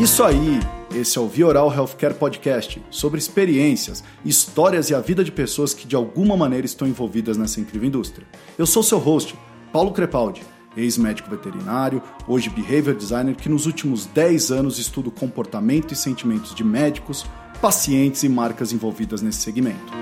Isso aí! Esse é o Vioral Healthcare Podcast sobre experiências, histórias e a vida de pessoas que de alguma maneira estão envolvidas nessa incrível indústria. Eu sou seu host, Paulo Crepaldi, ex-médico veterinário, hoje behavior designer que nos últimos 10 anos estuda o comportamento e sentimentos de médicos, pacientes e marcas envolvidas nesse segmento.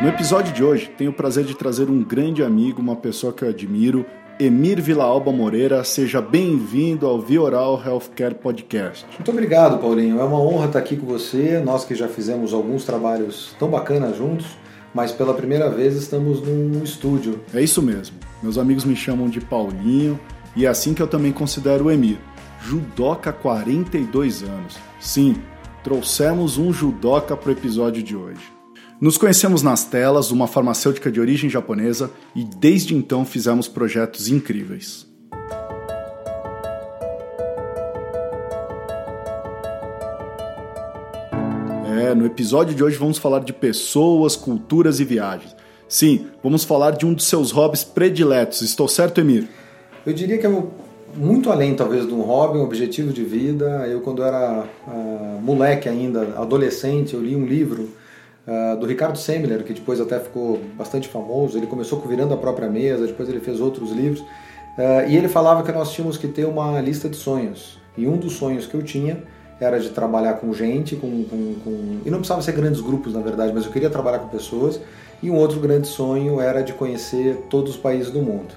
No episódio de hoje, tenho o prazer de trazer um grande amigo, uma pessoa que eu admiro, Emir Vilaalba Moreira. Seja bem-vindo ao Vioral Healthcare Podcast. Muito obrigado, Paulinho. É uma honra estar aqui com você. Nós que já fizemos alguns trabalhos tão bacanas juntos, mas pela primeira vez estamos num estúdio. É isso mesmo. Meus amigos me chamam de Paulinho e é assim que eu também considero o Emir. Judoca 42 anos. Sim, trouxemos um judoca para o episódio de hoje. Nos conhecemos nas telas, uma farmacêutica de origem japonesa, e desde então fizemos projetos incríveis. É, no episódio de hoje vamos falar de pessoas, culturas e viagens. Sim, vamos falar de um dos seus hobbies prediletos. Estou certo, Emir? Eu diria que é muito além, talvez, de um hobby, um objetivo de vida. Eu, quando era uh, moleque ainda, adolescente, eu li um livro uh, do Ricardo Semler, que depois até ficou bastante famoso. Ele começou com Virando a Própria Mesa, depois ele fez outros livros. Uh, e ele falava que nós tínhamos que ter uma lista de sonhos. E um dos sonhos que eu tinha era de trabalhar com gente, com, com, com, e não precisava ser grandes grupos, na verdade, mas eu queria trabalhar com pessoas. E um outro grande sonho era de conhecer todos os países do mundo.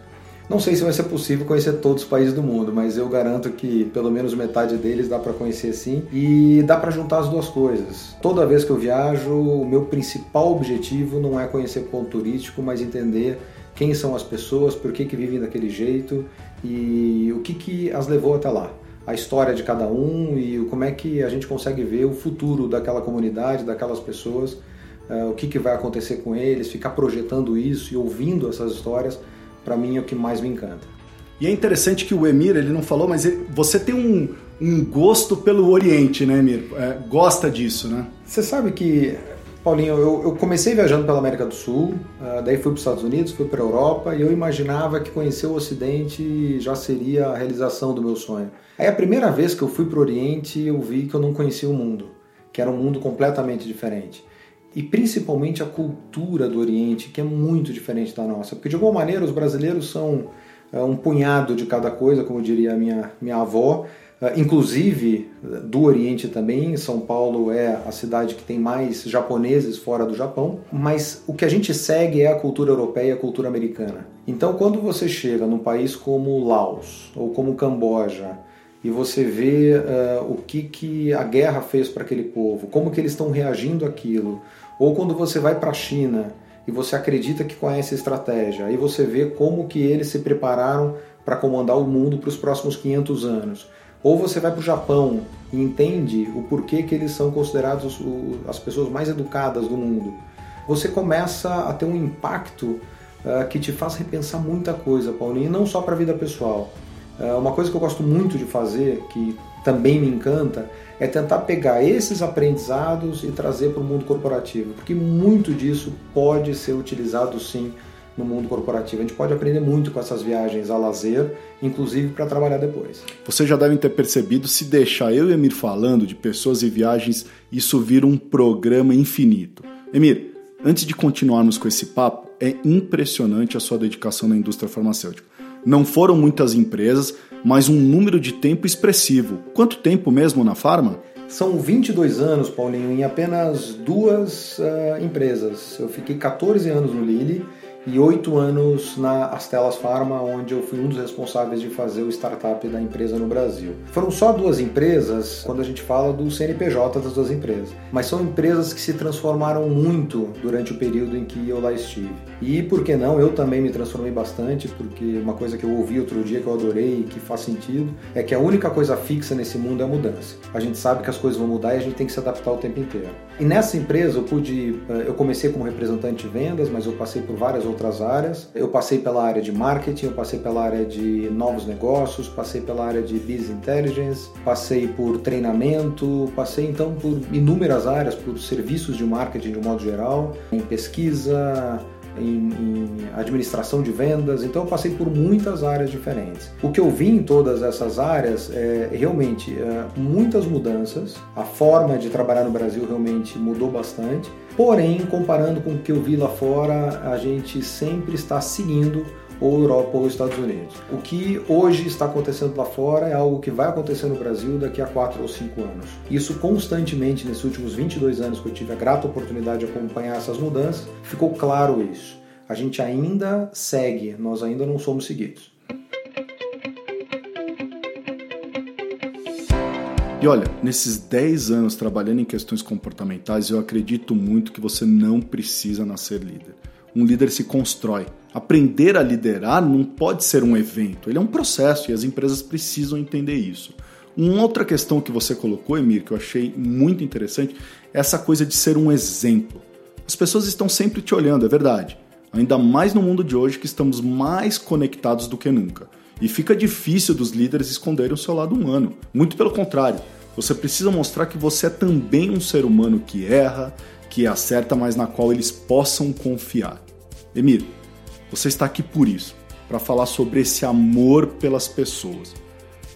Não sei se vai ser possível conhecer todos os países do mundo, mas eu garanto que pelo menos metade deles dá para conhecer sim e dá para juntar as duas coisas. Toda vez que eu viajo, o meu principal objetivo não é conhecer ponto turístico, mas entender quem são as pessoas, por que, que vivem daquele jeito e o que, que as levou até lá. A história de cada um e como é que a gente consegue ver o futuro daquela comunidade, daquelas pessoas, uh, o que, que vai acontecer com eles, ficar projetando isso e ouvindo essas histórias para mim é o que mais me encanta. E é interessante que o Emir, ele não falou, mas ele, você tem um, um gosto pelo Oriente, né, Emir? É, gosta disso, né? Você sabe que, Paulinho, eu, eu comecei viajando pela América do Sul, uh, daí fui para os Estados Unidos, fui para a Europa e eu imaginava que conhecer o Ocidente já seria a realização do meu sonho. Aí a primeira vez que eu fui para o Oriente, eu vi que eu não conhecia o mundo, que era um mundo completamente diferente e principalmente a cultura do Oriente, que é muito diferente da nossa. Porque de alguma maneira os brasileiros são é, um punhado de cada coisa, como diria minha, minha avó, é, inclusive do Oriente também. São Paulo é a cidade que tem mais japoneses fora do Japão, mas o que a gente segue é a cultura europeia e a cultura americana. Então, quando você chega num país como Laos ou como Camboja, e você vê uh, o que, que a guerra fez para aquele povo, como que eles estão reagindo àquilo, ou quando você vai para a China e você acredita que conhece a estratégia, aí você vê como que eles se prepararam para comandar o mundo para os próximos 500 anos. Ou você vai para o Japão e entende o porquê que eles são considerados as pessoas mais educadas do mundo. Você começa a ter um impacto uh, que te faz repensar muita coisa, Paulinho, e não só para a vida pessoal. Uh, uma coisa que eu gosto muito de fazer, que também me encanta, é tentar pegar esses aprendizados e trazer para o mundo corporativo, porque muito disso pode ser utilizado sim no mundo corporativo. A gente pode aprender muito com essas viagens a lazer, inclusive para trabalhar depois. Vocês já devem ter percebido, se deixar eu e Emir falando de pessoas e viagens, isso vira um programa infinito. Emir, antes de continuarmos com esse papo, é impressionante a sua dedicação na indústria farmacêutica. Não foram muitas empresas, mas um número de tempo expressivo. Quanto tempo mesmo na Farma? São 22 anos, Paulinho, em apenas duas uh, empresas. Eu fiquei 14 anos no Lilly e oito anos na Astelas Pharma, onde eu fui um dos responsáveis de fazer o startup da empresa no Brasil. Foram só duas empresas quando a gente fala do CNPJ das duas empresas, mas são empresas que se transformaram muito durante o período em que eu lá estive. E por que não, eu também me transformei bastante, porque uma coisa que eu ouvi outro dia que eu adorei e que faz sentido é que a única coisa fixa nesse mundo é a mudança. A gente sabe que as coisas vão mudar e a gente tem que se adaptar o tempo inteiro. E nessa empresa eu pude, eh, eu comecei como representante de vendas, mas eu passei por várias outras áreas. Eu passei pela área de marketing, eu passei pela área de novos negócios, passei pela área de business intelligence, passei por treinamento, passei então por inúmeras áreas, por serviços de marketing de um modo geral, em pesquisa, em, em administração de vendas, então eu passei por muitas áreas diferentes. O que eu vi em todas essas áreas é realmente é, muitas mudanças, a forma de trabalhar no Brasil realmente mudou bastante, porém, comparando com o que eu vi lá fora, a gente sempre está seguindo ou Europa ou Estados Unidos. O que hoje está acontecendo lá fora é algo que vai acontecer no Brasil daqui a 4 ou 5 anos. Isso constantemente nesses últimos 22 anos que eu tive a grata oportunidade de acompanhar essas mudanças, ficou claro isso. A gente ainda segue, nós ainda não somos seguidos. E olha, nesses 10 anos trabalhando em questões comportamentais, eu acredito muito que você não precisa nascer líder. Um líder se constrói. Aprender a liderar não pode ser um evento, ele é um processo e as empresas precisam entender isso. Uma outra questão que você colocou, Emir, que eu achei muito interessante, é essa coisa de ser um exemplo. As pessoas estão sempre te olhando, é verdade. Ainda mais no mundo de hoje que estamos mais conectados do que nunca. E fica difícil dos líderes esconderem o seu lado humano. Muito pelo contrário, você precisa mostrar que você é também um ser humano que erra, que acerta, mas na qual eles possam confiar. Emir, você está aqui por isso, para falar sobre esse amor pelas pessoas.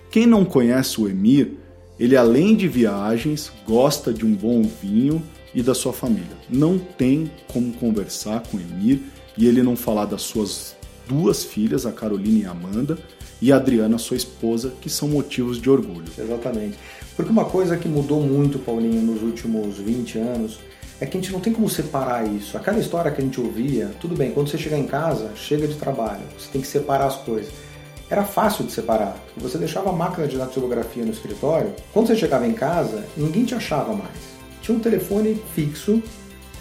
Quem não conhece o Emir, ele além de viagens, gosta de um bom vinho e da sua família. Não tem como conversar com o Emir e ele não falar das suas duas filhas, a Carolina e a Amanda, e Adriana, sua esposa, que são motivos de orgulho. Exatamente. Porque uma coisa que mudou muito, Paulinho, nos últimos 20 anos é que a gente não tem como separar isso. Aquela história que a gente ouvia, tudo bem, quando você chegar em casa, chega de trabalho, você tem que separar as coisas. Era fácil de separar. Você deixava a máquina de datilografia no escritório, quando você chegava em casa, ninguém te achava mais. Tinha um telefone fixo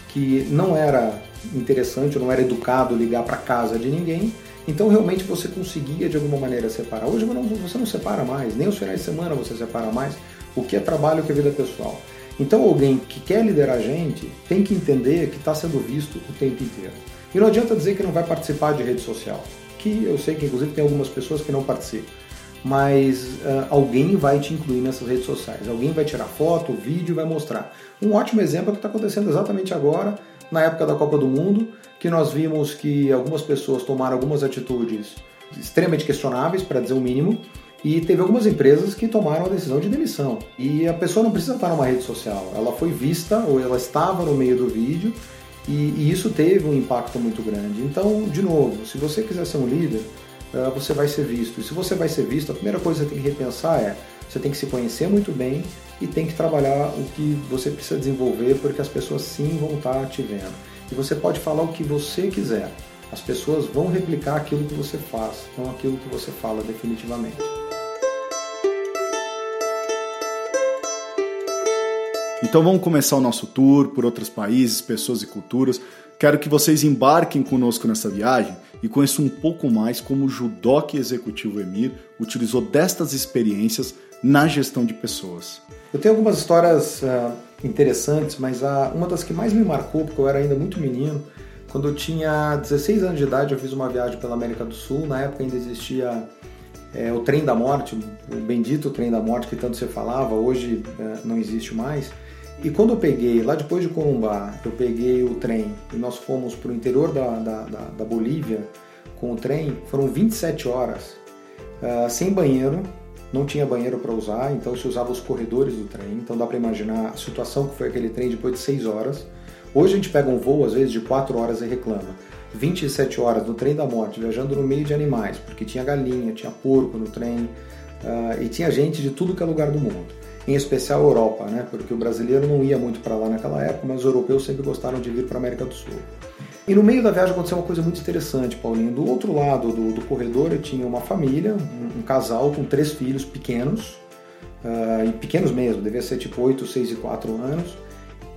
que não era interessante, não era educado ligar para casa de ninguém, então realmente você conseguia de alguma maneira separar. Hoje você não separa mais, nem os finais de semana você separa mais o que é trabalho e o que é vida pessoal. Então alguém que quer liderar a gente tem que entender que está sendo visto o tempo inteiro. E não adianta dizer que não vai participar de rede social, que eu sei que inclusive tem algumas pessoas que não participam, mas uh, alguém vai te incluir nessas redes sociais, alguém vai tirar foto, vídeo e vai mostrar. Um ótimo exemplo é o que está acontecendo exatamente agora, na época da Copa do Mundo, que nós vimos que algumas pessoas tomaram algumas atitudes extremamente questionáveis, para dizer o mínimo, e teve algumas empresas que tomaram a decisão de demissão. E a pessoa não precisa estar numa rede social, ela foi vista ou ela estava no meio do vídeo e, e isso teve um impacto muito grande. Então, de novo, se você quiser ser um líder, uh, você vai ser visto. E se você vai ser visto, a primeira coisa que você tem que repensar é você tem que se conhecer muito bem e tem que trabalhar o que você precisa desenvolver, porque as pessoas sim vão estar te vendo. E você pode falar o que você quiser. As pessoas vão replicar aquilo que você faz, não aquilo que você fala definitivamente. Então vamos começar o nosso tour por outros países, pessoas e culturas. Quero que vocês embarquem conosco nessa viagem e conheçam um pouco mais como o judoque executivo Emir utilizou destas experiências na gestão de pessoas. Eu tenho algumas histórias uh, interessantes, mas uh, uma das que mais me marcou, porque eu era ainda muito menino, quando eu tinha 16 anos de idade, eu fiz uma viagem pela América do Sul. Na época ainda existia é, o trem da morte, o bendito trem da morte que tanto se falava, hoje é, não existe mais. E quando eu peguei, lá depois de Corumbá, eu peguei o trem e nós fomos para o interior da, da, da, da, Bolívia com o trem, foram 27 horas, uh, sem banheiro, não tinha banheiro para usar, então se usava os corredores do trem, então dá para imaginar a situação que foi aquele trem depois de 6 horas. Hoje a gente pega um voo, às vezes, de 4 horas e reclama. 27 horas no trem da morte, viajando no meio de animais, porque tinha galinha, tinha porco no trem, uh, e tinha gente de tudo que é lugar do mundo em especial a Europa, né? porque o brasileiro não ia muito para lá naquela época, mas os europeus sempre gostaram de vir para a América do Sul. E no meio da viagem aconteceu uma coisa muito interessante, Paulinho. Do outro lado do, do corredor eu tinha uma família, um, um casal com três filhos pequenos, uh, e pequenos mesmo, devia ser tipo 8, 6 e 4 anos,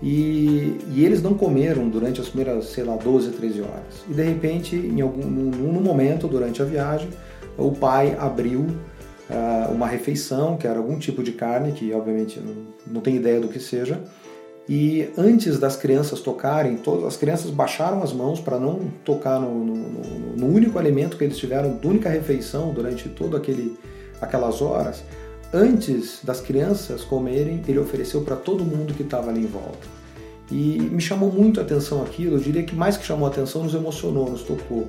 e, e, eles não comeram durante as primeiras, sei lá, 12, 13 horas. E de repente, em algum num, num momento durante a viagem, o pai abriu uh, uma refeição, que era algum tipo de carne, que obviamente não, não tem ideia do que seja. E antes das crianças tocarem, todas as crianças baixaram as mãos para não tocar no, no, no, único alimento que eles tiveram, da única refeição durante todo aquele aquelas horas. Antes das crianças comerem, ele ofereceu para todo mundo que estava ali em volta. E me chamou muito a atenção aquilo, eu diria que mais que chamou a atenção, nos emocionou, nos tocou.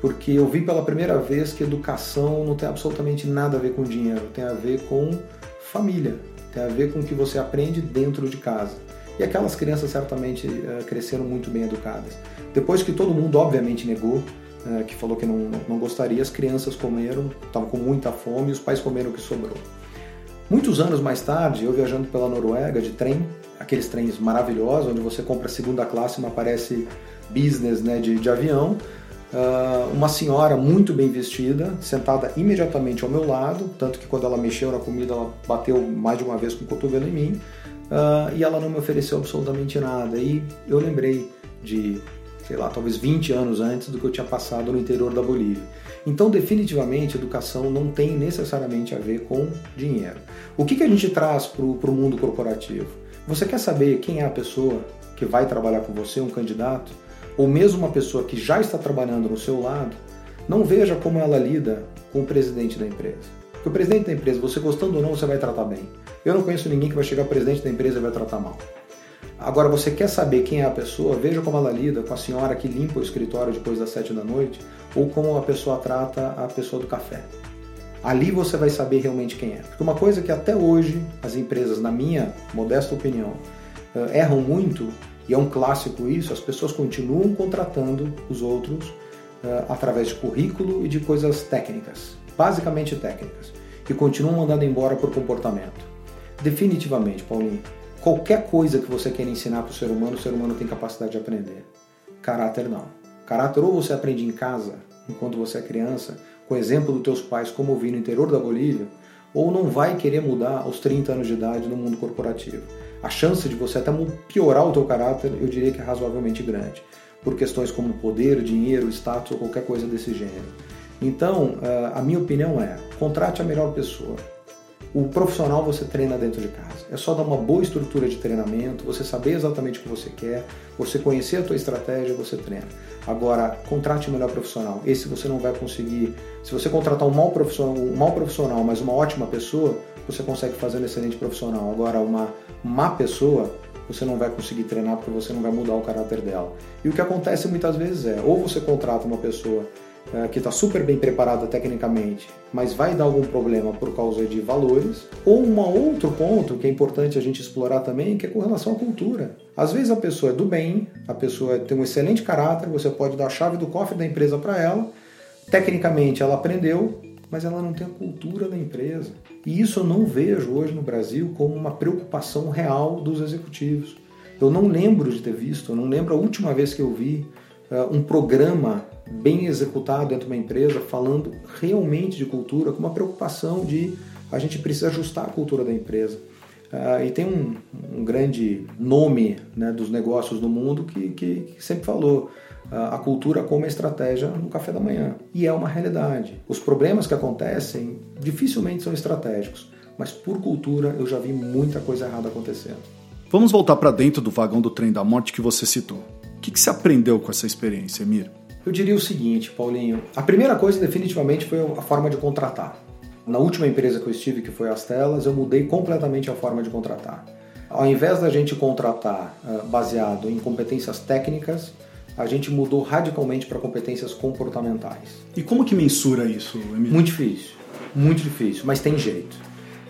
Porque eu vi pela primeira vez que educação não tem absolutamente nada a ver com dinheiro, tem a ver com família, tem a ver com o que você aprende dentro de casa. E aquelas crianças certamente uh, cresceram muito bem educadas. Depois que todo mundo, obviamente, negou, uh, que falou que não, não gostaria, as crianças comeram, estavam com muita fome e os pais comeram o que sobrou. Muitos anos mais tarde, eu viajando pela Noruega de trem, aqueles trens maravilhosos, onde você compra segunda classe, mas parece business né, de, de avião, uh, uma senhora muito bem vestida, sentada imediatamente ao meu lado, tanto que quando ela mexeu na comida, ela bateu mais de uma vez com o cotovelo em mim, uh, e ela não me ofereceu absolutamente nada. E eu lembrei de, sei lá, talvez 20 anos antes do que eu tinha passado no interior da Bolívia. Então, definitivamente, educação não tem necessariamente a ver com dinheiro. O que, que a gente traz para o mundo corporativo? Você quer saber quem é a pessoa que vai trabalhar com você, um candidato? Ou mesmo uma pessoa que já está trabalhando no seu lado? Não veja como ela lida com o presidente da empresa. Porque o presidente da empresa, você gostando ou não, você vai tratar bem. Eu não conheço ninguém que vai chegar presidente da empresa e vai tratar mal. Agora, você quer saber quem é a pessoa? Veja como ela lida com a senhora que limpa o escritório depois das sete da noite ou como a pessoa trata a pessoa do café. Ali você vai saber realmente quem é. Porque uma coisa que até hoje as empresas, na minha modesta opinião, eh, erram muito, e é um clássico isso, as pessoas continuam contratando os outros uh, através de currículo e de coisas técnicas, basicamente técnicas, e continuam mandando embora por comportamento. Definitivamente, Paulinho, qualquer coisa que você queira ensinar para o ser humano, o ser humano tem capacidade de aprender. Caráter não. Caráter ou você aprende em casa, enquanto você é criança, com o exemplo dos teus pais, como eu vi no interior da Bolívia, ou não vai querer mudar aos 30 anos de idade no mundo corporativo. A chance de você até piorar o teu caráter, eu diria que é razoavelmente grande, por questões como poder, dinheiro, status ou qualquer coisa desse gênero. Então, eh, a minha opinião é, contrate a melhor pessoa, o profissional você treina dentro de casa. É só dar uma boa estrutura de treinamento, você saber exatamente o que você quer, você conhecer a tua estratégia, você treina. Agora, contrate o melhor profissional. Esse você não vai conseguir. Se você contratar um mau profissional, um mau profissional, mas uma ótima pessoa, você consegue fazer um excelente profissional. Agora, uma má pessoa, você não vai conseguir treinar porque você não vai mudar o caráter dela. E o que acontece muitas vezes é, ou você contrata uma pessoa que está super bem preparada tecnicamente, mas vai dar algum problema por causa de valores, ou um outro ponto que é importante a gente explorar também, que é com relação à cultura. Às vezes a pessoa é do bem, a pessoa tem um excelente caráter, você pode dar a chave do cofre da empresa para ela, tecnicamente ela aprendeu, mas ela não tem a cultura da empresa. E isso eu não vejo hoje no Brasil como uma preocupação real dos executivos. Eu não lembro de ter visto, eu não lembro a última vez que eu vi uh, um programa bem executado dentro de uma empresa, falando realmente de cultura, com uma preocupação de a gente precisa ajustar a cultura da empresa. Uh, e tem um, um grande nome né, dos negócios no mundo que, que, que sempre falou uh, a cultura como estratégia no café da manhã. E é uma realidade. Os problemas que acontecem dificilmente são estratégicos, mas por cultura eu já vi muita coisa errada acontecendo. Vamos voltar para dentro do vagão do trem da morte que você citou. O que, que você aprendeu com essa experiência, Emir? Eu diria o seguinte, Paulinho. A primeira coisa, definitivamente, foi a forma de contratar. Na última empresa que eu estive, que foi as Telas, eu mudei completamente a forma de contratar. Ao invés da gente contratar uh, baseado em competências técnicas, a gente mudou radicalmente para competências comportamentais. E como que mensura isso, Emílio? Muito difícil, muito difícil, mas tem jeito.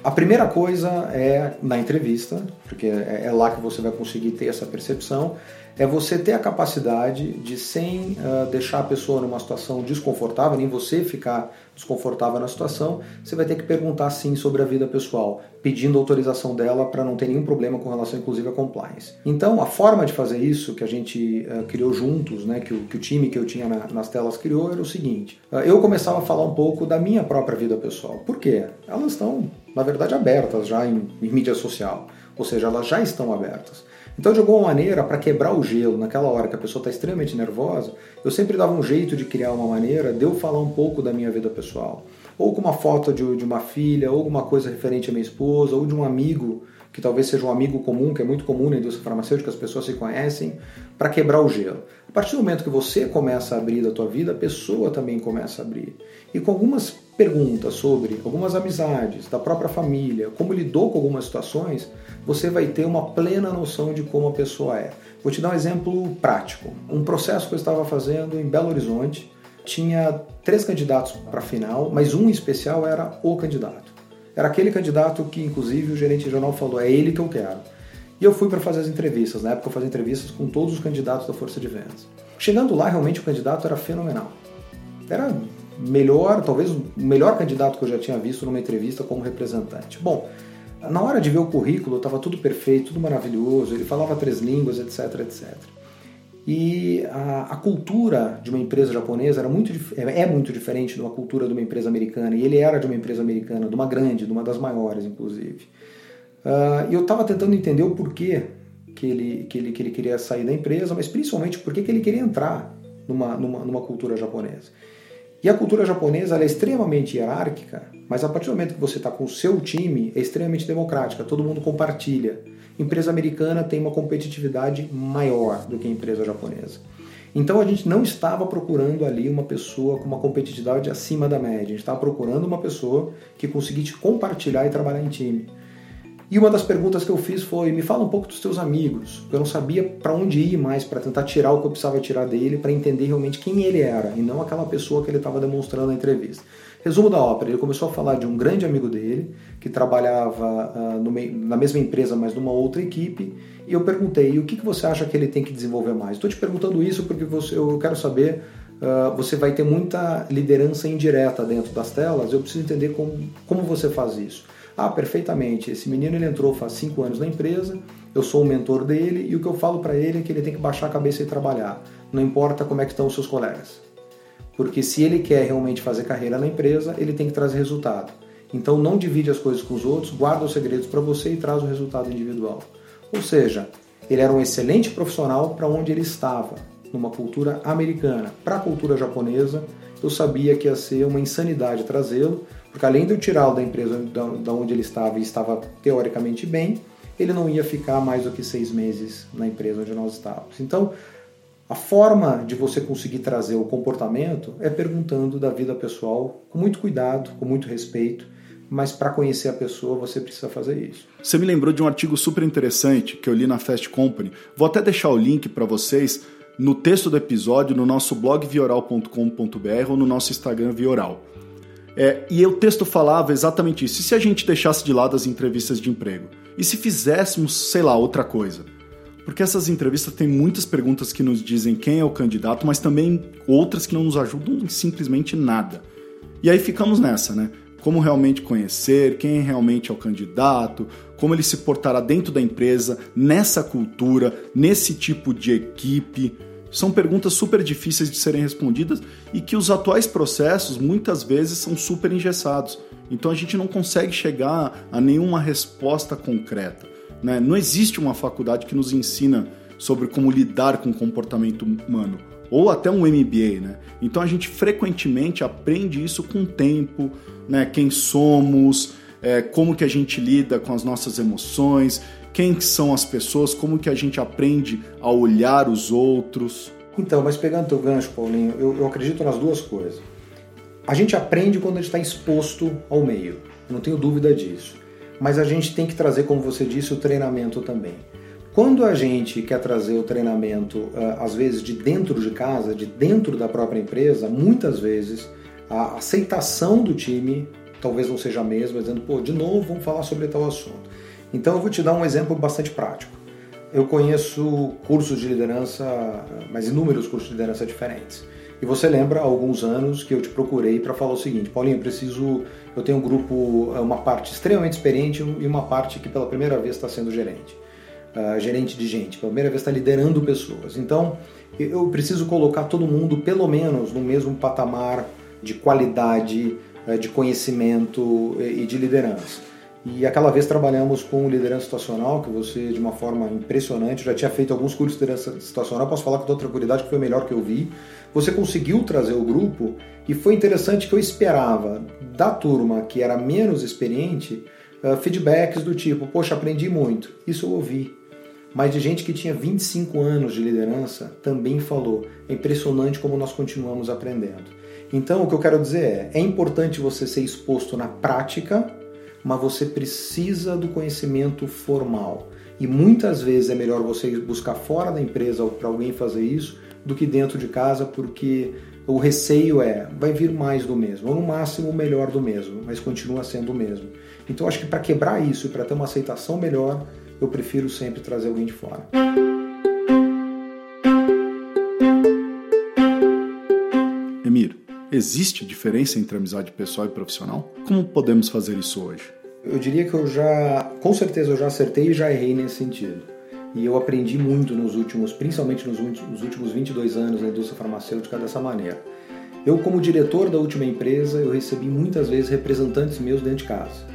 A primeira coisa é na entrevista, porque é, é lá que você vai conseguir ter essa percepção, é você ter a capacidade de, sem uh, deixar a pessoa numa situação desconfortável, nem você ficar desconfortável na situação, você vai ter que perguntar sim sobre a vida pessoal, pedindo autorização dela para não ter nenhum problema com relação, inclusive, a compliance. Então, a forma de fazer isso que a gente uh, criou juntos, né, que, o, que o time que eu tinha na, nas telas criou, era o seguinte: uh, eu começava a falar um pouco da minha própria vida pessoal. Por quê? Elas estão, na verdade, abertas já em, em mídia social, ou seja, elas já estão abertas. Então, de alguma maneira, para quebrar o gelo naquela hora que a pessoa está extremamente nervosa, eu sempre dava um jeito de criar uma maneira de eu falar um pouco da minha vida pessoal. Ou com uma foto de, de uma filha, ou alguma coisa referente à minha esposa, ou de um amigo que talvez seja um amigo comum, que é muito comum na indústria farmacêutica, as pessoas se conhecem, para quebrar o gelo. A partir do momento que você começa a abrir da tua vida, a pessoa também começa a abrir. E com algumas perguntas sobre algumas amizades, da própria família, como lidou com algumas situações, você vai ter uma plena noção de como a pessoa é. Vou te dar um exemplo prático. Um processo que eu estava fazendo em Belo Horizonte, tinha três candidatos para a final, mas um especial era o candidato. Era aquele candidato que, inclusive, o gerente regional falou: é ele que eu quero. E eu fui para fazer as entrevistas. Na época, eu fazia entrevistas com todos os candidatos da Força de Vendas. Chegando lá, realmente o candidato era fenomenal. Era melhor, talvez o melhor candidato que eu já tinha visto numa entrevista como representante. Bom, na hora de ver o currículo, estava tudo perfeito, tudo maravilhoso, ele falava três línguas, etc, etc. E a, a, cultura de uma empresa japonesa era muito, é, é muito diferente de uma cultura de uma empresa americana. E ele era de uma empresa americana, de uma grande, de uma das maiores, inclusive. Uh, e eu estava tentando entender o porquê que ele, que, ele, que ele queria sair da empresa, mas principalmente por que ele queria entrar numa, numa, numa cultura japonesa. E a cultura japonesa é extremamente hierárquica, mas a partir do momento que você está com o seu time, é extremamente democrática, todo mundo compartilha empresa americana tem uma competitividade maior do que a empresa japonesa. Então a gente não estava procurando ali uma pessoa com uma competitividade acima da média, a gente estava procurando uma pessoa que conseguisse compartilhar e trabalhar em time. E uma das perguntas que eu fiz foi: me fala um pouco dos teus amigos. Eu não sabia para onde ir mais para tentar tirar o que eu precisava tirar dele, para entender realmente quem ele era e não aquela pessoa que ele estava demonstrando na entrevista. Resumo da ópera: ele começou a falar de um grande amigo dele, que trabalhava uh, na mesma empresa, mas numa outra equipe, e eu perguntei: o que, que você acha que ele tem que desenvolver mais? Estou te perguntando isso porque você, eu quero saber. Uh, você vai ter muita liderança indireta dentro das telas, eu preciso entender como, como você faz isso. Ah, perfeitamente. Esse menino ele entrou faz cinco anos na empresa, eu sou o mentor dele e o que eu falo para ele é que ele tem que baixar a cabeça e trabalhar. Não importa como é que estão os seus colegas. Porque se ele quer realmente fazer carreira na empresa, ele tem que trazer resultado. Então não divide as coisas com os outros, guarda os segredos para você e traz o resultado individual. Ou seja, ele era um excelente profissional para onde ele estava, numa cultura americana. Para a cultura japonesa, eu sabia que ia ser uma insanidade trazê-lo, porque além de eu tirá-lo da empresa da onde ele estava e estava teoricamente bem, ele não ia ficar mais do que seis meses na empresa onde nós estávamos. Então, a forma de você conseguir trazer o comportamento é perguntando da vida pessoal com muito cuidado, com muito respeito, mas para conhecer a pessoa você precisa fazer isso. Você me lembrou de um artigo super interessante que eu li na Fast Company. Vou até deixar o link para vocês no texto do episódio no nosso blog vioral.com.br ou no nosso Instagram Vioral. É, e o texto falava exatamente isso. E se a gente deixasse de lado as entrevistas de emprego? E se fizéssemos, sei lá, outra coisa? Porque essas entrevistas têm muitas perguntas que nos dizem quem é o candidato, mas também outras que não nos ajudam em simplesmente nada. E aí ficamos nessa, né? Como realmente conhecer, quem realmente é o candidato, como ele se portará dentro da empresa, nessa cultura, nesse tipo de equipe. São perguntas super difíceis de serem respondidas e que os atuais processos muitas vezes são super engessados. Então a gente não consegue chegar a nenhuma resposta concreta. Né? Não existe uma faculdade que nos ensina sobre como lidar com o comportamento humano, ou até um MBA. Né? Então a gente frequentemente aprende isso com o tempo, né? quem somos, é, como que a gente lida com as nossas emoções, quem são as pessoas, como que a gente aprende a olhar os outros. Então, mas pegando teu gancho, Paulinho, eu, eu acredito nas duas coisas. A gente aprende quando a gente está exposto ao meio, não tenho dúvida disso mas a gente tem que trazer, como você disse, o treinamento também. Quando a gente quer trazer o treinamento, ah, às vezes de dentro de casa, de dentro da própria empresa, muitas vezes a aceitação do time talvez não seja a mesma, dizendo, pô, de novo vamos falar sobre tal assunto. Então eu vou te dar um exemplo bastante prático. Eu conheço cursos de liderança, mas inúmeros cursos de liderança diferentes. E você lembra há alguns anos que eu te procurei para falar o seguinte, Paulinho, eu preciso, eu tenho um grupo, uma parte extremamente experiente e uma parte que pela primeira vez está sendo gerente, uh, gerente de gente, pela primeira vez está liderando pessoas. Então eu preciso colocar todo mundo pelo menos no mesmo patamar de qualidade, uh, de conhecimento e de liderança. E aquela vez trabalhamos com liderança situacional, que você, de uma forma impressionante, já tinha feito alguns cursos de liderança situacional, posso falar com toda tranquilidade que foi o melhor que eu vi. Você conseguiu trazer o grupo e foi interessante que eu esperava da turma que era menos experiente uh, feedbacks do tipo, poxa, aprendi muito. Isso eu ouvi. Mas de gente que tinha 25 anos de liderança também falou. É impressionante como nós continuamos aprendendo. Então, o que eu quero dizer é: é importante você ser exposto na prática, mas você precisa do conhecimento formal. E muitas vezes é melhor você buscar fora da empresa para alguém fazer isso do que dentro de casa, porque o receio é vai vir mais do mesmo, ou no máximo o melhor do mesmo, mas continua sendo o mesmo. Então acho que para quebrar isso e para ter uma aceitação melhor, eu prefiro sempre trazer alguém de fora. Existe diferença entre amizade pessoal e profissional? Como podemos fazer isso hoje? Eu diria que eu já, com certeza eu já acertei e já errei nesse sentido. E eu aprendi muito nos últimos, principalmente nos últimos 22 anos na indústria farmacêutica dessa maneira. Eu, como diretor da última empresa, eu recebi muitas vezes representantes meus dentro de casa.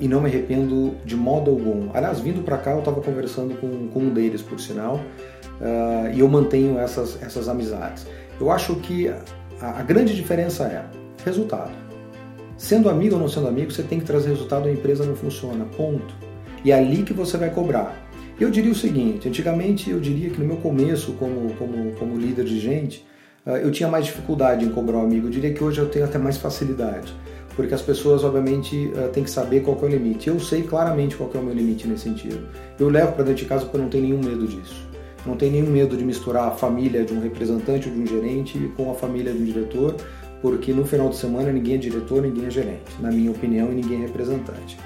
E não me arrependo de modo algum. Aliás, vindo para cá, eu estava conversando com, com, um deles, por sinal, uh, e eu mantenho essas, essas amizades. Eu acho que a, grande diferença é resultado. Sendo amigo ou não sendo amigo, você tem que trazer resultado, a empresa não funciona, ponto. E é ali que você vai cobrar. Eu diria o seguinte: antigamente eu diria que no meu começo, como, como, como líder de gente, ah, eu tinha mais dificuldade em cobrar um amigo. Eu diria que hoje eu tenho até mais facilidade, porque as pessoas, obviamente, ah, têm que saber qual é o limite. Eu sei claramente qual é o meu limite nesse sentido. Eu levo para dentro de casa porque eu não tenho nenhum medo disso. Não tenho nenhum medo de misturar a família de um representante ou de um gerente com a família de um diretor, porque no final de semana ninguém é diretor, ninguém é gerente, na minha opinião, e ninguém é representante.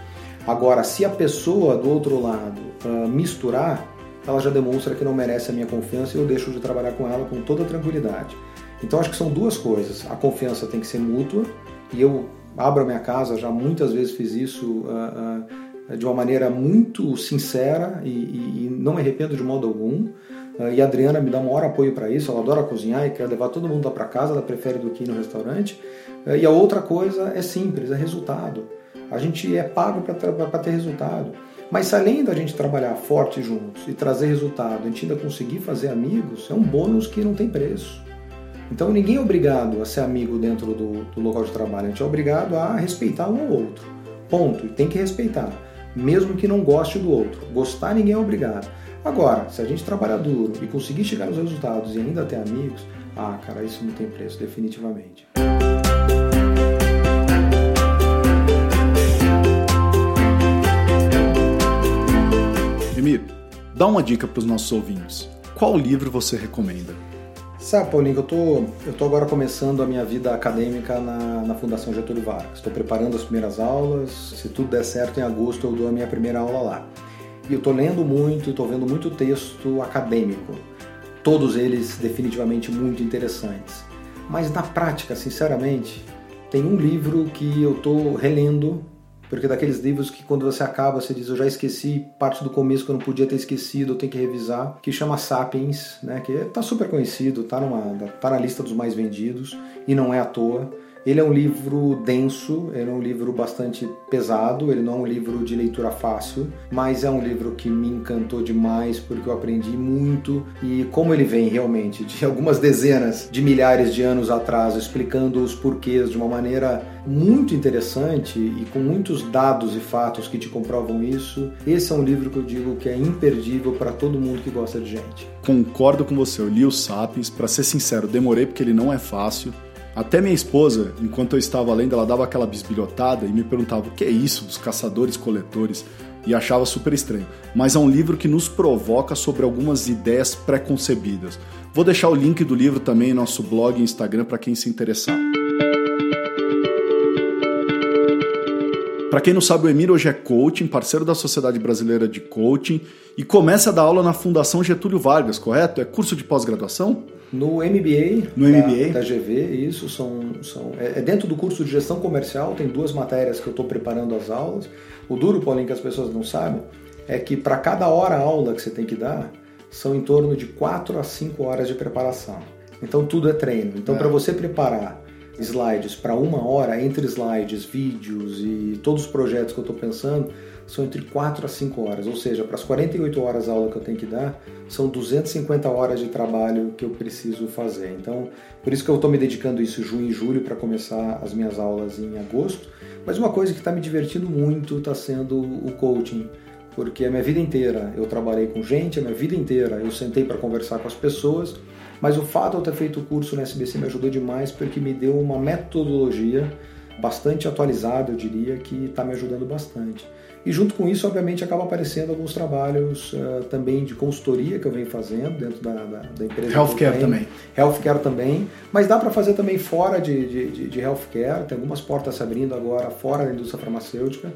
Agora, se a pessoa do outro lado uh, misturar, ela já demonstra que não merece a minha confiança e eu deixo de trabalhar com ela com toda tranquilidade. Então acho que são duas coisas. A confiança tem que ser mútua e eu abro a minha casa, já muitas vezes fiz isso uh, uh, de uma maneira muito sincera e, e, e, não me arrependo de modo algum. Uh, e a Adriana me dá um maior apoio para isso, ela adora cozinhar e quer levar todo mundo para casa, ela prefere do que ir no restaurante. e a outra coisa é simples, é resultado. A gente é pago para ter resultado. Mas se além da gente trabalhar forte juntos e trazer resultado, a gente ainda conseguir fazer amigos, é um bônus que não tem preço. Então ninguém é obrigado a ser amigo dentro do, do local de trabalho, a gente é obrigado a respeitar um ao outro. Ponto. E tem que respeitar, mesmo que não goste do outro. Gostar ninguém é obrigado. Agora, se a gente trabalhar duro e conseguir chegar nos resultados e ainda ter amigos, ah, cara, isso não tem preço, definitivamente. Emir, dá uma dica para os nossos ouvintes. Qual livro você recomenda? Sabe, Paulinho, eu tô, eu tô agora começando a minha vida acadêmica na, na Fundação Getúlio Vargas. Estou preparando as primeiras aulas. Se tudo der certo, em agosto eu dou a minha primeira aula lá. E eu estou lendo muito, estou vendo muito texto acadêmico. Todos eles definitivamente muito interessantes. Mas na prática, sinceramente, tem um livro que eu estou relendo porque daqueles livros que quando você acaba, você diz, eu já esqueci parte do começo que eu não podia ter esquecido, eu tenho que revisar, que chama Sapiens, né, que está super conhecido, está tá na lista dos mais vendidos e não é à toa. Ele é um livro denso, ele é um livro bastante pesado, ele não é um livro de leitura fácil, mas é um livro que me encantou demais porque eu aprendi muito e como ele vem realmente de algumas dezenas de milhares de anos atrás, explicando os porquês de uma maneira muito interessante e com muitos dados e fatos que te comprovam isso. Esse é um livro que eu digo que é imperdível para todo mundo que gosta de gente. Concordo com você, eu li o Sapiens, para ser sincero, demorei porque ele não é fácil. Até minha esposa, enquanto eu estava lendo, ela dava aquela bisbilhotada e me perguntava o que é isso dos caçadores-coletores e achava super estranho. Mas é um livro que nos provoca sobre algumas ideias pré-concebidas. Vou deixar o link do livro também em nosso blog e Instagram para quem se interessar. Para quem não sabe, o Emir hoje é coaching, parceiro da Sociedade Brasileira de Coaching e começa a dar aula na Fundação Getúlio Vargas, correto? É curso de pós-graduação? No MBA, no da, MBA? da GV, isso são, são é, é dentro do curso de gestão comercial, tem duas matérias que eu estou preparando as aulas. O duro, Paulinho, que as pessoas não sabem, é que para cada hora aula que você tem que dar, são em torno de 4 a 5 horas de preparação. Então tudo é treino. Então é. para você preparar slides para uma hora, entre slides, vídeos e todos os projetos que eu estou pensando, são entre 4 a 5 horas, ou seja, para as 48 horas aula que eu tenho que dar, são 250 horas de trabalho que eu preciso fazer. Então, por isso que eu estou me dedicando isso junho e julho para começar as minhas aulas em agosto, Mas uma coisa que está me divertindo muito está sendo o coaching, porque a minha vida inteira eu trabalhei com gente, a minha vida inteira eu sentei para conversar com as pessoas, mas o fato de eu ter feito o curso no SBC me ajudou demais porque me deu uma metodologia bastante atualizada, eu diria, que está me ajudando bastante. E junto com isso, obviamente, acaba aparecendo alguns trabalhos uh, também de consultoria que eu venho fazendo dentro da, da, da empresa. Healthcare também. Healthcare também. Mas dá para fazer também fora de, de, de, de healthcare. Tem algumas portas se abrindo agora fora da indústria farmacêutica.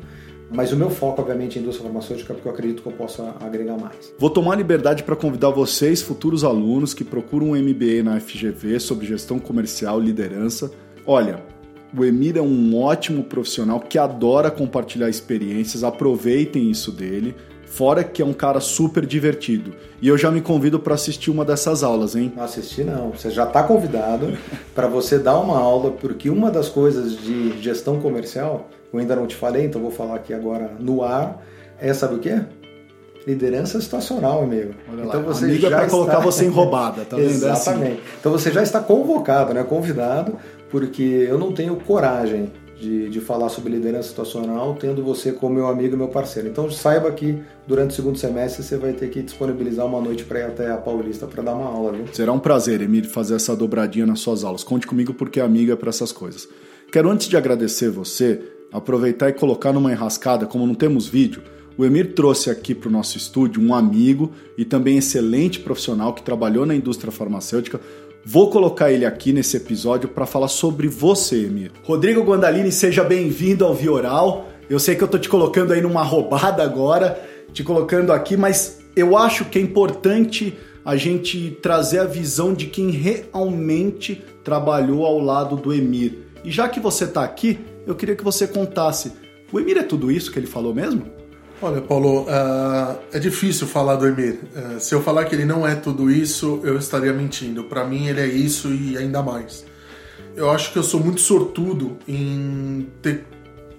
Mas o meu foco, obviamente, é a indústria farmacêutica, porque eu acredito que eu possa agregar mais. Vou tomar a liberdade para convidar vocês, futuros alunos que procuram um MBA na FGV sobre gestão comercial e liderança. Olha, o Emir é um ótimo profissional que adora compartilhar experiências, aproveitem isso dele. Fora que é um cara super divertido. E eu já me convido para assistir uma dessas aulas, hein? Não assistir não, você já está convidado para você dar uma aula, porque uma das coisas de gestão comercial, eu ainda não te falei, então vou falar aqui agora no ar, é sabe o quê? Liderança situacional, amigo. Olha então lá, você amigo é já é para está... colocar você em roubada, tá vendo? Exatamente. É assim. Então você já está convocado, né? Convidado porque eu não tenho coragem de, de falar sobre liderança situacional tendo você como meu amigo e meu parceiro. Então saiba que durante o segundo semestre você vai ter que disponibilizar uma noite para ir até a Paulista para dar uma aula, viu? Será um prazer, Emir, fazer essa dobradinha nas suas aulas. Conte comigo porque é amiga para essas coisas. Quero antes de agradecer você, aproveitar e colocar numa enrascada, como não temos vídeo, o Emir trouxe aqui para o nosso estúdio um amigo e também excelente profissional que trabalhou na indústria farmacêutica, Vou colocar ele aqui nesse episódio para falar sobre você, Emir. Rodrigo Guandalini, seja bem-vindo ao Vioral. Eu sei que eu tô te colocando aí numa roubada agora, te colocando aqui, mas eu acho que é importante a gente trazer a visão de quem realmente trabalhou ao lado do Emir. E já que você está aqui, eu queria que você contasse. O Emir é tudo isso que ele falou mesmo? Olha, Paulo, uh, é difícil falar do Emir. Uh, se eu falar que ele não é tudo isso, eu estaria mentindo. Para mim, ele é isso e ainda mais. Eu acho que eu sou muito sortudo em ter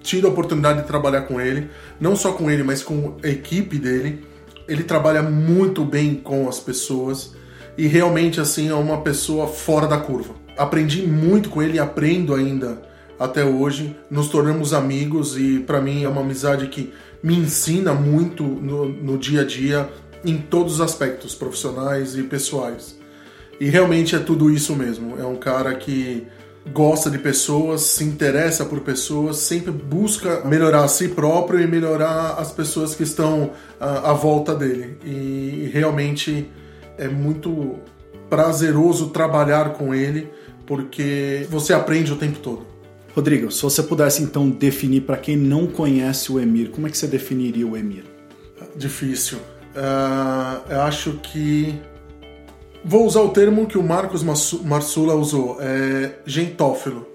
tido a oportunidade de trabalhar com ele, não só com ele, mas com a equipe dele. Ele trabalha muito bem com as pessoas e realmente assim é uma pessoa fora da curva. Aprendi muito com ele e aprendo ainda até hoje. Nos tornamos amigos e para mim é uma amizade que me ensina muito no, no dia a dia em todos os aspectos profissionais e pessoais. E realmente é tudo isso mesmo. É um cara que gosta de pessoas, se interessa por pessoas, sempre busca melhorar a si próprio e melhorar as pessoas que estão à, à volta dele. E realmente é muito prazeroso trabalhar com ele porque você aprende o tempo todo. Rodrigo, se você pudesse então definir para quem não conhece o Emir, como é que você definiria o Emir? Difícil. Uh, eu acho que vou usar o termo que o Marcos Marsula usou, é gentófilo.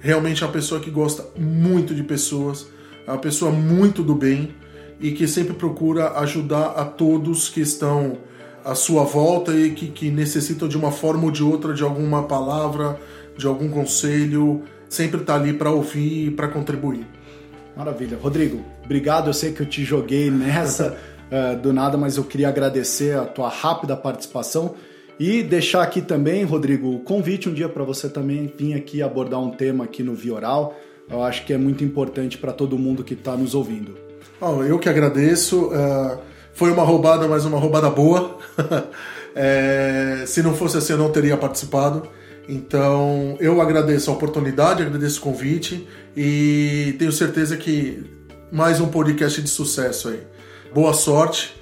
Realmente é uma pessoa que gosta muito de pessoas, é uma pessoa muito do bem e que sempre procura ajudar a todos que estão à sua volta e que, que necessitam de uma forma ou de outra de alguma palavra, de algum conselho sempre está ali para ouvir e para contribuir. Maravilha. Rodrigo, obrigado. Eu sei que eu te joguei nessa uh, do nada, mas eu queria agradecer a tua rápida participação e deixar aqui também, Rodrigo, o convite um dia para você também vir aqui abordar um tema aqui no Vioral. Eu acho que é muito importante para todo mundo que está nos ouvindo. Oh, eu que agradeço. Uh, foi uma roubada, mas uma roubada boa. é, se não fosse assim, eu não teria participado. Então eu agradeço a oportunidade, agradeço o convite e tenho certeza que mais um podcast de sucesso aí. Boa sorte.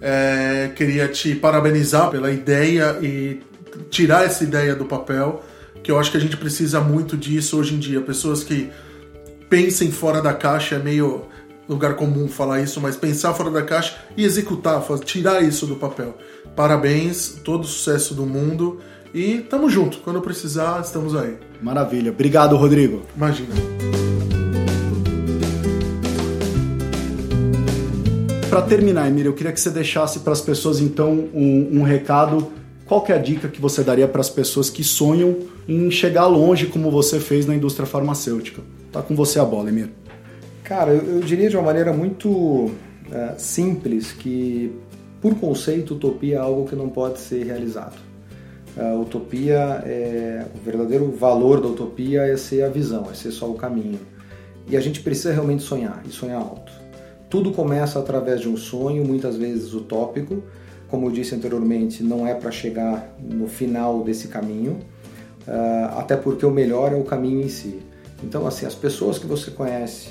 É, queria te parabenizar pela ideia e tirar essa ideia do papel, que eu acho que a gente precisa muito disso hoje em dia. Pessoas que pensem fora da caixa é meio lugar comum falar isso, mas pensar fora da caixa e executar, tirar isso do papel. Parabéns, todo o sucesso do mundo e tamo junto. Quando precisar, estamos aí. Maravilha. Obrigado, Rodrigo. Imagina. Para terminar, Emília, eu queria que você deixasse para as pessoas então um, um recado. Qual que é a dica que você daria para as pessoas que sonham em chegar longe como você fez na indústria farmacêutica? Tá com você a bola, Emir. Cara, eu, eu diria de uma maneira muito é, simples que, por conceito, utopia é algo que não pode ser realizado. A utopia, é, o verdadeiro valor da utopia é ser a visão, é ser só o caminho. E a gente precisa realmente sonhar e sonhar alto. Tudo começa através de um sonho, muitas vezes utópico. Como eu disse anteriormente, não é para chegar no final desse caminho, uh, até porque o melhor é o caminho em si. Então, assim, as pessoas que você conhece,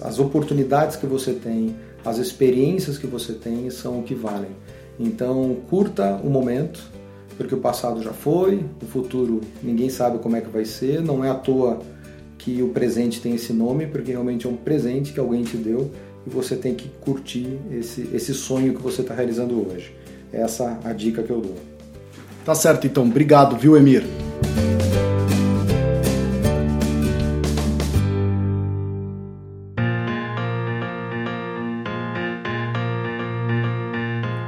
as oportunidades que você tem, as experiências que você tem são o que valem. Então, curta o momento, porque o passado já foi, o futuro ninguém sabe como é que vai ser, não é à toa que o presente tem esse nome, porque realmente é um presente que alguém te deu e você tem que curtir esse, esse sonho que você está realizando hoje. Essa é a dica que eu dou. Tá certo, então. Obrigado, viu, Emir?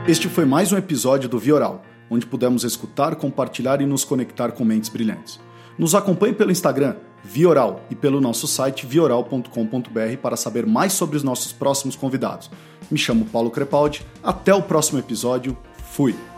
Este foi mais um episódio do Vioral, onde pudemos escutar, compartilhar e nos conectar com mentes brilhantes. Nos acompanhe pelo Instagram, Vioral, e pelo nosso site vioral.com.br para saber mais sobre os nossos próximos convidados. Me chamo Paulo Crepaldi, até o próximo episódio, fui!